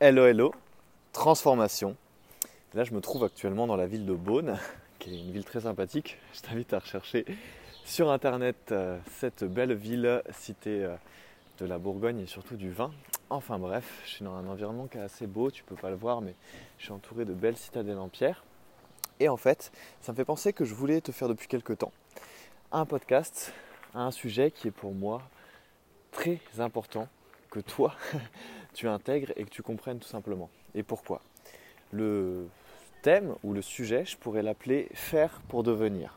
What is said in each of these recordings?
Hello hello, transformation. Là je me trouve actuellement dans la ville de Beaune, qui est une ville très sympathique. Je t'invite à rechercher sur internet euh, cette belle ville cité euh, de la Bourgogne et surtout du vin. Enfin bref, je suis dans un environnement qui est assez beau, tu peux pas le voir, mais je suis entouré de belles citadelles en pierre. Et en fait, ça me fait penser que je voulais te faire depuis quelques temps un podcast à un sujet qui est pour moi très important que toi tu intègres et que tu comprennes tout simplement. Et pourquoi? Le thème ou le sujet, je pourrais l'appeler faire pour devenir.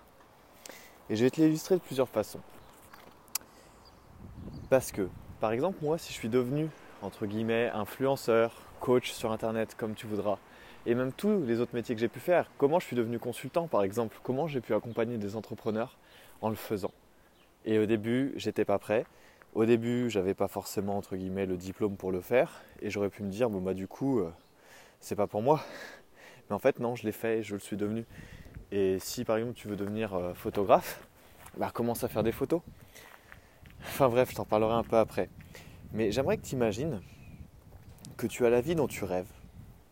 Et je vais te l'illustrer de plusieurs façons. Parce que, par exemple, moi, si je suis devenu, entre guillemets, influenceur, coach sur Internet, comme tu voudras, et même tous les autres métiers que j'ai pu faire, comment je suis devenu consultant, par exemple, comment j'ai pu accompagner des entrepreneurs en le faisant? Et au début, j'étais pas prêt. Au début, j'avais pas forcément entre guillemets le diplôme pour le faire, et j'aurais pu me dire bon bah du coup, euh, c'est pas pour moi. Mais en fait non, je l'ai fait et je le suis devenu. Et si par exemple tu veux devenir euh, photographe, bah commence à faire des photos. Enfin bref, je t'en parlerai un peu après. Mais j'aimerais que tu imagines que tu as la vie dont tu rêves,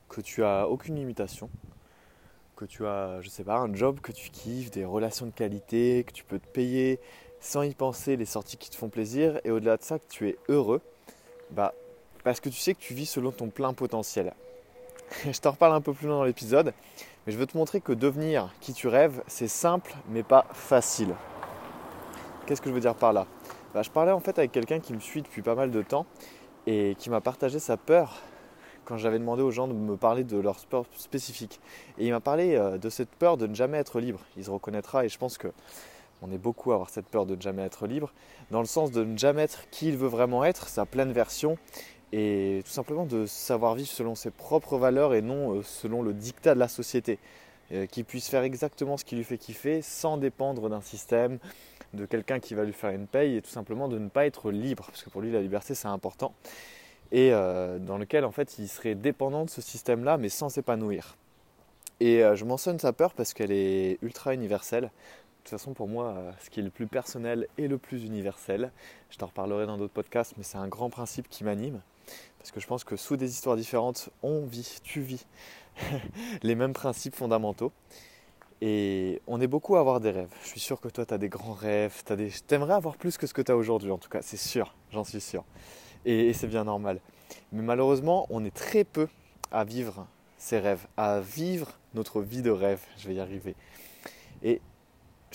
que tu as aucune limitation, que tu as, je sais pas, un job que tu kiffes, des relations de qualité, que tu peux te payer sans y penser les sorties qui te font plaisir et au-delà de ça que tu es heureux, bah parce que tu sais que tu vis selon ton plein potentiel. je t'en reparle un peu plus loin dans l'épisode, mais je veux te montrer que devenir qui tu rêves, c'est simple mais pas facile. Qu'est-ce que je veux dire par là? Bah, Je parlais en fait avec quelqu'un qui me suit depuis pas mal de temps et qui m'a partagé sa peur quand j'avais demandé aux gens de me parler de leur sport spécifique. Et il m'a parlé euh, de cette peur de ne jamais être libre. Il se reconnaîtra et je pense que on est beaucoup à avoir cette peur de ne jamais être libre, dans le sens de ne jamais être qui il veut vraiment être, sa pleine version, et tout simplement de savoir vivre selon ses propres valeurs et non euh, selon le dictat de la société. Euh, qu'il puisse faire exactement ce qui lui fait kiffer sans dépendre d'un système, de quelqu'un qui va lui faire une paye et tout simplement de ne pas être libre, parce que pour lui la liberté c'est important, et euh, dans lequel en fait il serait dépendant de ce système-là mais sans s'épanouir. Et je mentionne sa peur parce qu'elle est ultra universelle toute façon, pour moi, euh, ce qui est le plus personnel et le plus universel, je t'en reparlerai dans d'autres podcasts, mais c'est un grand principe qui m'anime. Parce que je pense que sous des histoires différentes, on vit, tu vis les mêmes principes fondamentaux. Et on est beaucoup à avoir des rêves. Je suis sûr que toi, tu as des grands rêves. Tu des... aimerais avoir plus que ce que tu as aujourd'hui, en tout cas, c'est sûr, j'en suis sûr. Et, et c'est bien normal. Mais malheureusement, on est très peu à vivre ces rêves, à vivre notre vie de rêve. Je vais y arriver. Et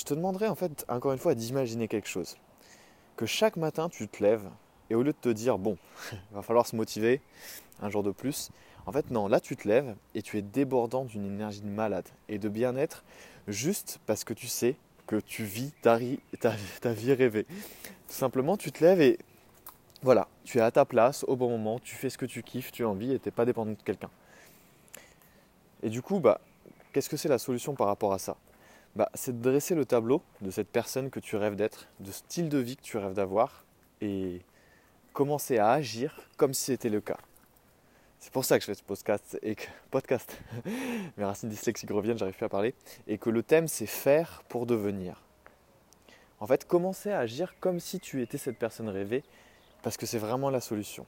je te demanderai en fait, encore une fois, d'imaginer quelque chose. Que chaque matin, tu te lèves et au lieu de te dire, bon, il va falloir se motiver un jour de plus, en fait, non, là, tu te lèves et tu es débordant d'une énergie de malade et de bien-être juste parce que tu sais que tu vis ta, ta vie rêvée. Tout simplement, tu te lèves et voilà, tu es à ta place au bon moment, tu fais ce que tu kiffes, tu as envie et tu n'es pas dépendant de quelqu'un. Et du coup, bah, qu'est-ce que c'est la solution par rapport à ça? Bah, c'est de dresser le tableau de cette personne que tu rêves d'être, de style de vie que tu rêves d'avoir, et commencer à agir comme si c'était le cas. C'est pour ça que je fais ce podcast et podcast. Mes racines dyslexiques reviennent, j'arrive plus à parler. Et que le thème c'est faire pour devenir. En fait, commencer à agir comme si tu étais cette personne rêvée, parce que c'est vraiment la solution.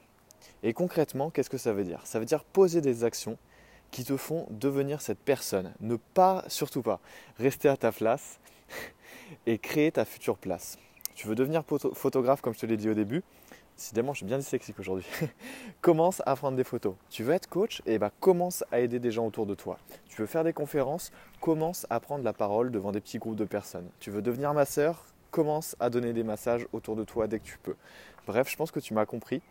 Et concrètement, qu'est-ce que ça veut dire? Ça veut dire poser des actions qui te font devenir cette personne. Ne pas, surtout pas, rester à ta place et créer ta future place. Tu veux devenir photographe comme je te l'ai dit au début? Décidément, je suis bien dyslexique aujourd'hui. commence à prendre des photos. Tu veux être coach? Et eh ben, commence à aider des gens autour de toi. Tu veux faire des conférences? Commence à prendre la parole devant des petits groupes de personnes. Tu veux devenir masseur? Commence à donner des massages autour de toi dès que tu peux. Bref, je pense que tu m'as compris.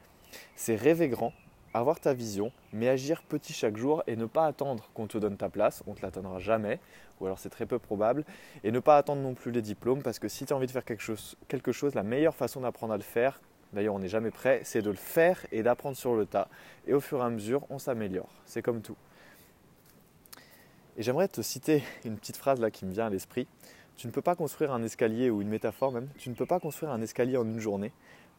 C'est rêver grand, avoir ta vision, mais agir petit chaque jour et ne pas attendre qu'on te donne ta place, on ne te l'attendra jamais, ou alors c'est très peu probable, et ne pas attendre non plus les diplômes, parce que si tu as envie de faire quelque chose, quelque chose la meilleure façon d'apprendre à le faire, d'ailleurs on n'est jamais prêt, c'est de le faire et d'apprendre sur le tas, et au fur et à mesure on s'améliore, c'est comme tout. Et j'aimerais te citer une petite phrase là qui me vient à l'esprit. Tu ne peux pas construire un escalier ou une métaphore même, tu ne peux pas construire un escalier en une journée.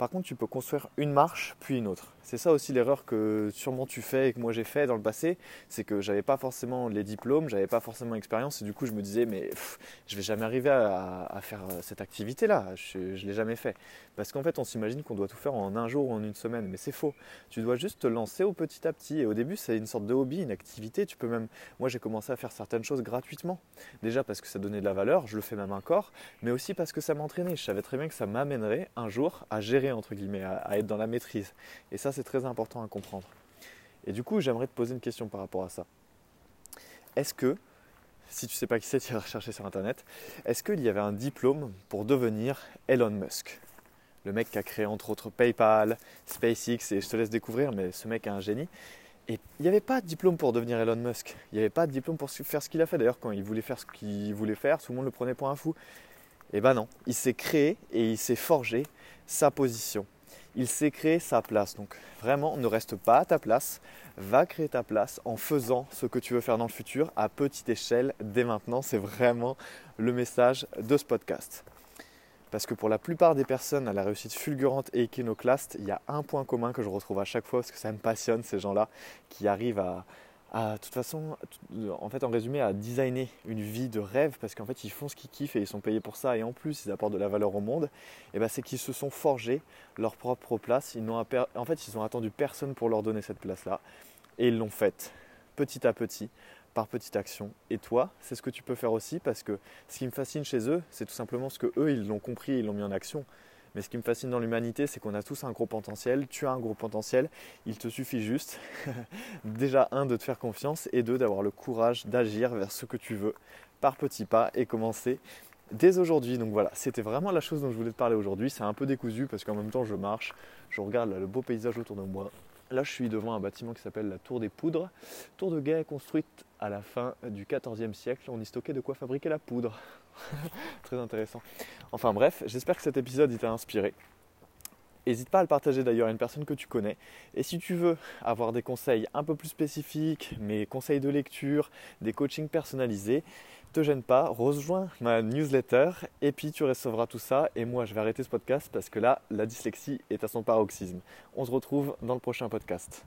Par contre, tu peux construire une marche puis une autre. C'est ça aussi l'erreur que sûrement tu fais et que moi j'ai fait dans le passé, c'est que j'avais pas forcément les diplômes, j'avais pas forcément l'expérience et du coup je me disais mais je vais jamais arriver à, faire euh, cette activité là, je, ne l'ai jamais fait. Parce qu'en fait on s'imagine qu'on doit tout faire en un jour ou en une semaine, mais c'est faux. Tu dois juste te lancer au petit à petit et au début c'est une sorte de hobby, une activité. Tu peux même, moi j'ai commencé à faire certaines choses gratuitement. Déjà parce que ça donnait de la valeur, je le fais même encore, mais aussi parce que ça m'entraînait. Je savais très bien que ça m'amènerait un jour à gérer entre guillemets, à, être dans la maîtrise. Et ça c'est très important à comprendre. Et du coup, j'aimerais te poser une question par rapport à ça. Est-ce que, si tu ne sais pas qui c'est, tu vas rechercher sur Internet, est-ce qu'il y avait un diplôme pour devenir Elon Musk? Le mec qui a créé entre autres PayPal, SpaceX, et je te laisse découvrir, mais ce mec est un génie. Et il n'y avait pas de diplôme pour devenir Elon Musk. Il n'y avait pas de diplôme pour faire ce qu'il a fait. D'ailleurs, quand il voulait faire ce qu'il voulait faire, tout le monde le prenait pour un fou. Et eh ben non, il s'est créé et il s'est forgé sa position il s'est créé sa place. Donc vraiment, ne reste pas à ta place, va créer ta place en faisant ce que tu veux faire dans le futur à petite échelle dès maintenant. C'est vraiment le message de ce podcast. Parce que pour la plupart des personnes à la réussite fulgurante et iconoclaste, il y a un point commun que je retrouve à chaque fois parce que ça me passionne, ces gens-là qui arrivent à, de toute façon, en fait, en résumé, à designer une vie de rêve parce qu'en fait, ils font ce qu'ils kiffent et ils sont payés pour ça et en plus, ils apportent de la valeur au monde. Et ben, c'est qu'ils se sont forgés leur propre place. Ils en fait, ils ont attendu personne pour leur donner cette place-là et ils l'ont faite petit à petit, par petite action. Et toi, c'est ce que tu peux faire aussi parce que ce qui me fascine chez eux, c'est tout simplement ce que eux, ils l'ont compris et ils l'ont mis en action. Mais ce qui me fascine dans l'humanité, c'est qu'on a tous un gros potentiel. Tu as un gros potentiel. Il te suffit juste, déjà, un, de te faire confiance et deux, d'avoir le courage d'agir vers ce que tu veux par petits pas et commencer dès aujourd'hui. Donc voilà, c'était vraiment la chose dont je voulais te parler aujourd'hui. C'est un peu décousu parce qu'en même temps, je marche, je regarde le beau paysage autour de moi. Là, je suis devant un bâtiment qui s'appelle la Tour des Poudres. Tour de guet construite à la fin du XIVe siècle. On y stockait de quoi fabriquer la poudre. Très intéressant. Enfin bref, j'espère que cet épisode t'a inspiré. N'hésite pas à le partager d'ailleurs à une personne que tu connais. Et si tu veux avoir des conseils un peu plus spécifiques, mes conseils de lecture, des coachings personnalisés, te gêne pas, rejoins ma newsletter et puis tu recevras tout ça. Et moi, je vais arrêter ce podcast parce que là, la dyslexie est à son paroxysme. On se retrouve dans le prochain podcast.